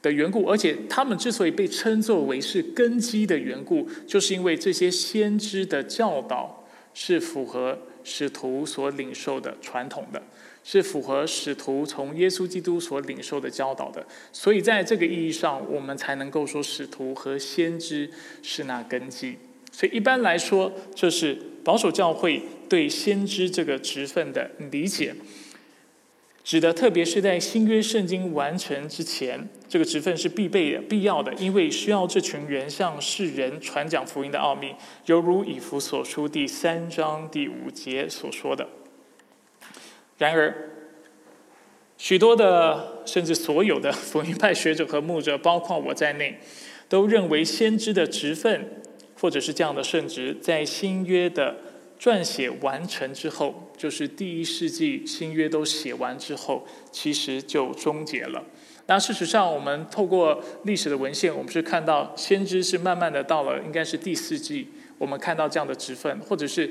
的缘故，而且他们之所以被称作为是根基的缘故，就是因为这些先知的教导是符合使徒所领受的传统的。是符合使徒从耶稣基督所领受的教导的，所以在这个意义上，我们才能够说使徒和先知是那根基。所以一般来说，这是保守教会对先知这个职分的理解，指的特别是在新约圣经完成之前，这个职分是必备的、必要的，因为需要这群人向世人传讲福音的奥秘，犹如以弗所书第三章第五节所说的。然而，许多的甚至所有的福音派学者和牧者，包括我在内，都认为先知的职分，或者是这样的圣职，在新约的撰写完成之后，就是第一世纪新约都写完之后，其实就终结了。那事实上，我们透过历史的文献，我们是看到先知是慢慢的到了应该是第四纪，我们看到这样的职分，或者是。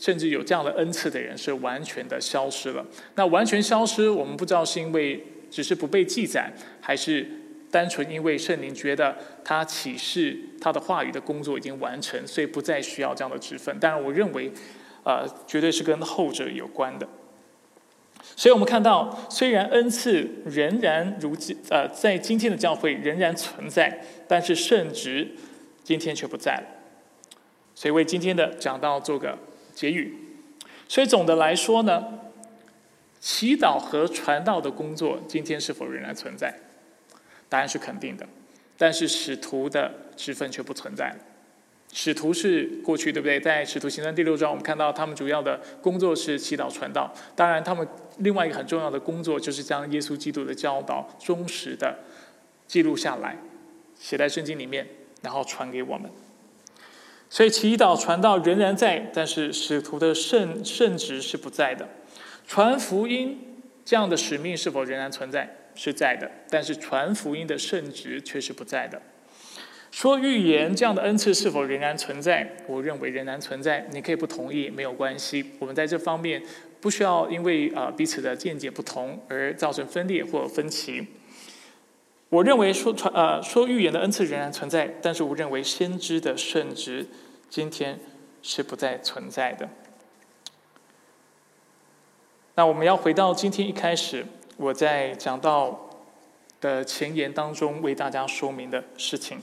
甚至有这样的恩赐的人是完全的消失了。那完全消失，我们不知道是因为只是不被记载，还是单纯因为圣灵觉得他启示他的话语的工作已经完成，所以不再需要这样的职分。当然，我认为，呃，绝对是跟后者有关的。所以我们看到，虽然恩赐仍然如今呃在今天的教会仍然存在，但是圣职今天却不在了。所以为今天的讲道做个。结语，所以总的来说呢，祈祷和传道的工作今天是否仍然存在？答案是肯定的。但是使徒的职分却不存在了。使徒是过去对不对？在使徒行传第六章，我们看到他们主要的工作是祈祷传道。当然，他们另外一个很重要的工作就是将耶稣基督的教导忠实的记录下来，写在圣经里面，然后传给我们。所以祈祷传道仍然在，但是使徒的圣圣职是不在的。传福音这样的使命是否仍然存在？是在的，但是传福音的圣职却是不在的。说预言这样的恩赐是否仍然存在？我认为仍然存在。你可以不同意，没有关系。我们在这方面不需要因为啊彼此的见解不同而造成分裂或分歧。我认为说传呃说预言的恩赐仍然存在，但是我认为先知的圣职今天是不再存在的。那我们要回到今天一开始我在讲到的前言当中为大家说明的事情。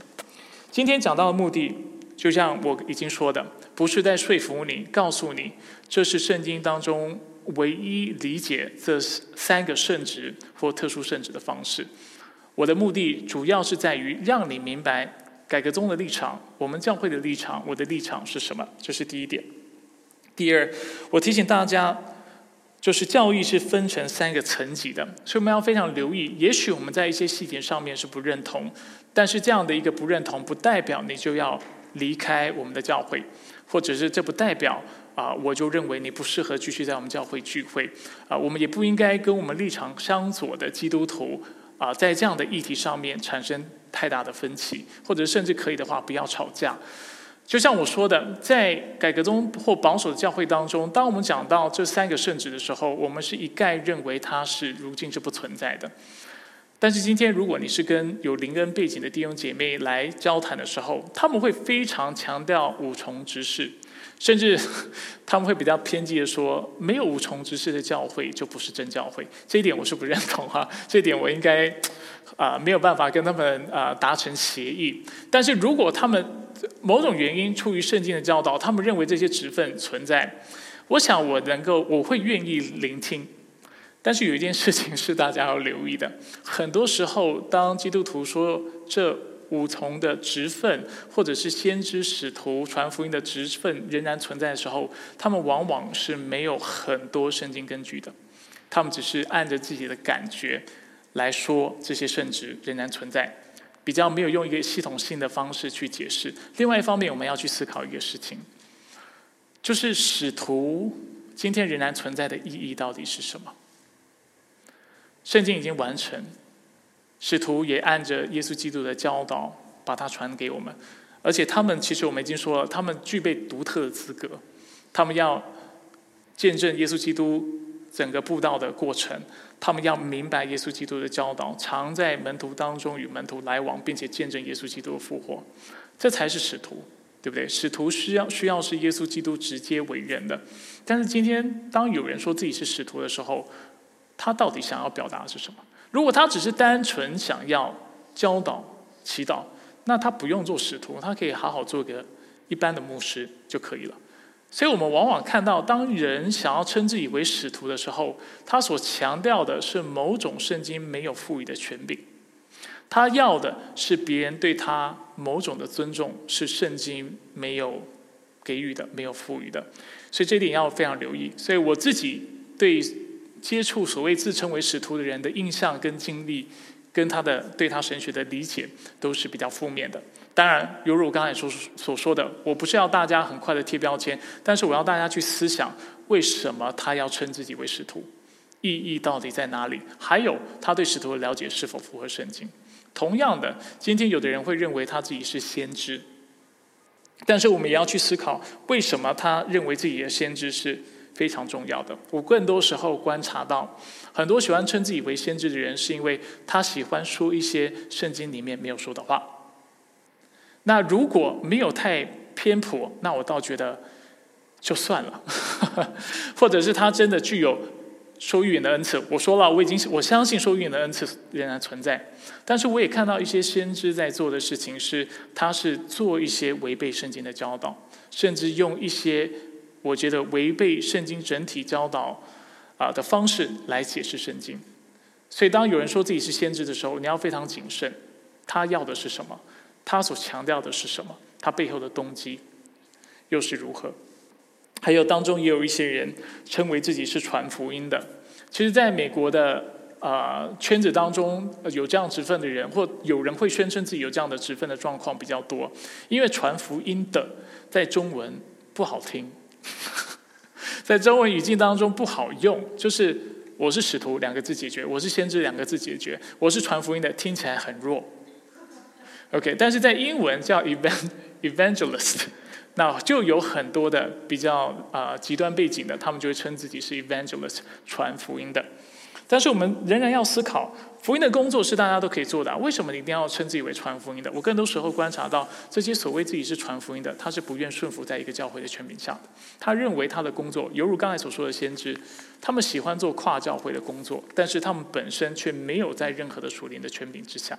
今天讲到的目的，就像我已经说的，不是在说服你，告诉你这是圣经当中唯一理解这三个圣职或特殊圣职的方式。我的目的主要是在于让你明白改革中的立场，我们教会的立场，我的立场是什么。这是第一点。第二，我提醒大家，就是教育是分成三个层级的，所以我们要非常留意。也许我们在一些细节上面是不认同，但是这样的一个不认同，不代表你就要离开我们的教会，或者是这不代表。啊，我就认为你不适合继续在我们教会聚会。啊，我们也不应该跟我们立场相左的基督徒啊，在这样的议题上面产生太大的分歧，或者甚至可以的话，不要吵架。就像我说的，在改革中或保守的教会当中，当我们讲到这三个圣旨的时候，我们是一概认为它是如今是不存在的。但是今天，如果你是跟有灵恩背景的弟兄姐妹来交谈的时候，他们会非常强调五重执事。甚至 他们会比较偏激的说，没有无从之事的教会就不是真教会。这一点我是不认同哈，这一点我应该啊没有办法跟他们啊达成协议。但是如果他们某种原因出于圣经的教导，他们认为这些职分存在，我想我能够我会愿意聆听。但是有一件事情是大家要留意的，很多时候当基督徒说这。五重的职分，或者是先知、使徒、传福音的职分仍然存在的时候，他们往往是没有很多圣经根据的，他们只是按着自己的感觉来说这些圣职仍然存在，比较没有用一个系统性的方式去解释。另外一方面，我们要去思考一个事情，就是使徒今天仍然存在的意义到底是什么？圣经已经完成。使徒也按着耶稣基督的教导把它传给我们，而且他们其实我们已经说了，他们具备独特的资格，他们要见证耶稣基督整个布道的过程，他们要明白耶稣基督的教导，常在门徒当中与门徒来往，并且见证耶稣基督的复活，这才是使徒，对不对？使徒需要需要是耶稣基督直接为人的，但是今天当有人说自己是使徒的时候，他到底想要表达的是什么？如果他只是单纯想要教导、祈祷，那他不用做使徒，他可以好好做个一般的牧师就可以了。所以，我们往往看到，当人想要称自己为使徒的时候，他所强调的是某种圣经没有赋予的权柄，他要的是别人对他某种的尊重，是圣经没有给予的、没有赋予的。所以，这点要非常留意。所以，我自己对。接触所谓自称为使徒的人的印象跟经历，跟他的对他神学的理解都是比较负面的。当然，犹如我刚才所所说的，我不是要大家很快的贴标签，但是我要大家去思想，为什么他要称自己为使徒，意义到底在哪里？还有他对使徒的了解是否符合圣经？同样的，今天有的人会认为他自己是先知，但是我们也要去思考，为什么他认为自己的先知是？非常重要的。我更多时候观察到，很多喜欢称自己为先知的人，是因为他喜欢说一些圣经里面没有说的话。那如果没有太偏颇，那我倒觉得就算了。或者是他真的具有说预言的恩赐。我说了，我已经我相信说预言的恩赐仍然存在。但是我也看到一些先知在做的事情是，他是做一些违背圣经的教导，甚至用一些。我觉得违背圣经整体教导啊的方式来解释圣经，所以当有人说自己是先知的时候，你要非常谨慎。他要的是什么？他所强调的是什么？他背后的动机又是如何？还有当中也有一些人称为自己是传福音的。其实，在美国的啊圈子当中，有这样职分的人，或有人会宣称自己有这样的职分的状况比较多。因为传福音的在中文不好听。在中文语境当中不好用，就是“我是使徒”两个字解决，“我是先知”两个字解决，“我是传福音的”听起来很弱。OK，但是在英文叫 evangelist，那就有很多的比较啊极端背景的，他们就会称自己是 evangelist，传福音的。但是我们仍然要思考，福音的工作是大家都可以做的，为什么你一定要称自己为传福音的？我更多时候观察到，这些所谓自己是传福音的，他是不愿顺服在一个教会的权柄下的。他认为他的工作犹如刚才所说的先知，他们喜欢做跨教会的工作，但是他们本身却没有在任何的属灵的权柄之下。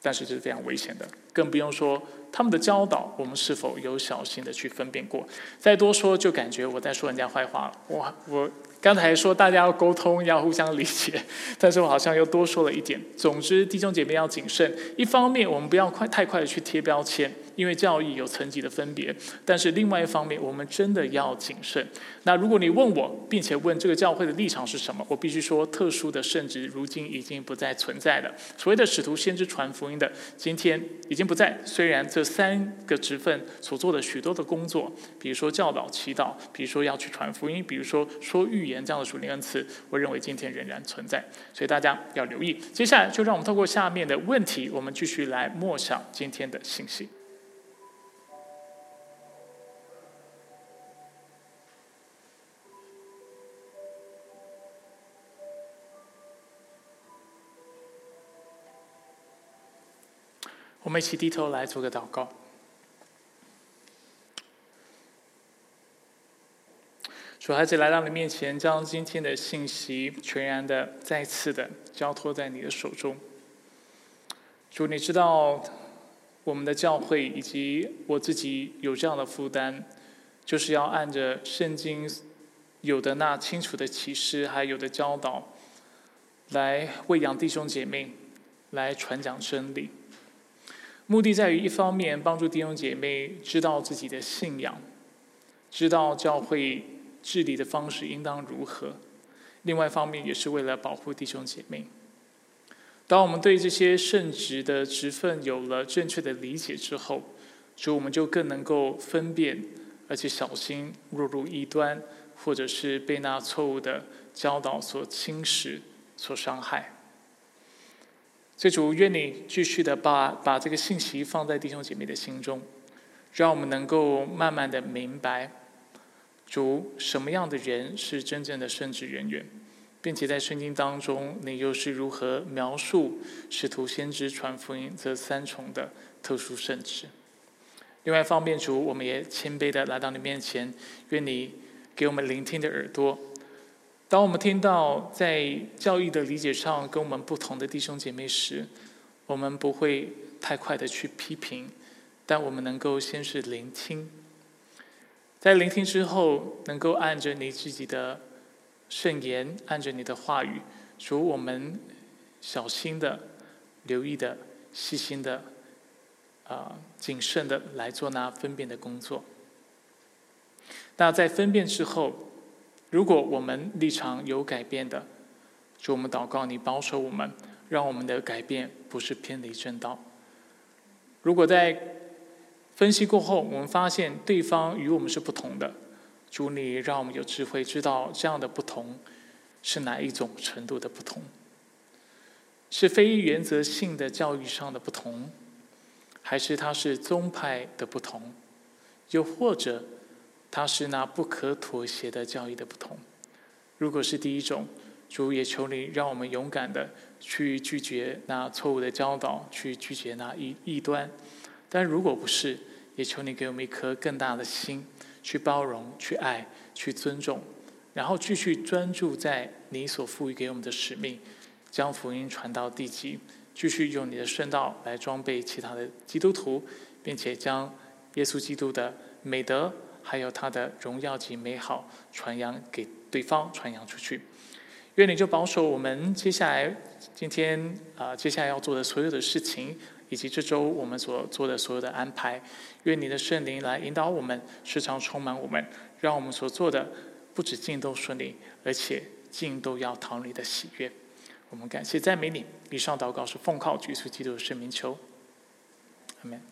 但是这是非常危险的，更不用说他们的教导，我们是否有小心的去分辨过？再多说，就感觉我在说人家坏话了。我我。刚才说大家要沟通，要互相理解，但是我好像又多说了一点。总之，弟兄姐妹要谨慎。一方面，我们不要快太快的去贴标签，因为教义有层级的分别。但是另外一方面，我们真的要谨慎。那如果你问我，并且问这个教会的立场是什么，我必须说，特殊的圣职如今已经不再存在了。所谓的使徒、先知、传福音的，今天已经不在。虽然这三个职分所做的许多的工作，比如说教导、祈祷，比如说要去传福音，比如说说预言。这样的属灵恩赐，我认为今天仍然存在，所以大家要留意。接下来就让我们透过下面的问题，我们继续来默想今天的信息。我们一起低头来做个祷告。主孩子来到你面前，将今天的信息全然的、再次的交托在你的手中。主，你知道我们的教会以及我自己有这样的负担，就是要按着圣经有的那清楚的启示，还有的教导，来喂养弟兄姐妹，来传讲真理。目的在于一方面帮助弟兄姐妹知道自己的信仰，知道教会。治理的方式应当如何？另外一方面，也是为了保护弟兄姐妹。当我们对这些圣职的职分有了正确的理解之后，所以我们就更能够分辨，而且小心落入异端，或者是被那错误的教导所侵蚀、所伤害。所以主愿你继续的把把这个信息放在弟兄姐妹的心中，让我们能够慢慢的明白。主什么样的人是真正的圣职人员，并且在圣经当中，你又是如何描述使徒、先知、传福音这三重的特殊圣职？另外方面，主我们也谦卑的来到你面前，愿你给我们聆听的耳朵。当我们听到在教义的理解上跟我们不同的弟兄姐妹时，我们不会太快的去批评，但我们能够先是聆听。在聆听之后，能够按着你自己的圣言，按着你的话语，主我们小心的、留意的、细心的、啊谨慎的来做那分辨的工作。那在分辨之后，如果我们立场有改变的，主我们祷告你保守我们，让我们的改变不是偏离正道。如果在分析过后，我们发现对方与我们是不同的。主，你让我们有智慧，知道这样的不同是哪一种程度的不同，是非原则性的教育上的不同，还是它是宗派的不同，又或者它是那不可妥协的教育的不同？如果是第一种，主也求你让我们勇敢的去拒绝那错误的教导，去拒绝那异异端。但如果不是，也求你给我们一颗更大的心，去包容、去爱、去尊重，然后继续专注在你所赋予给我们的使命，将福音传到地极，继续用你的圣道来装备其他的基督徒，并且将耶稣基督的美德还有他的荣耀及美好传扬给对方，传扬出去。愿你就保守我们接下来今天啊，接下来要做的所有的事情。以及这周我们所做的所有的安排，愿你的圣灵来引导我们，时常充满我们，让我们所做的不止尽都顺利，而且尽都要讨你的喜悦。我们感谢赞美你。以上祷告是奉靠耶稣基督的圣名求，阿门。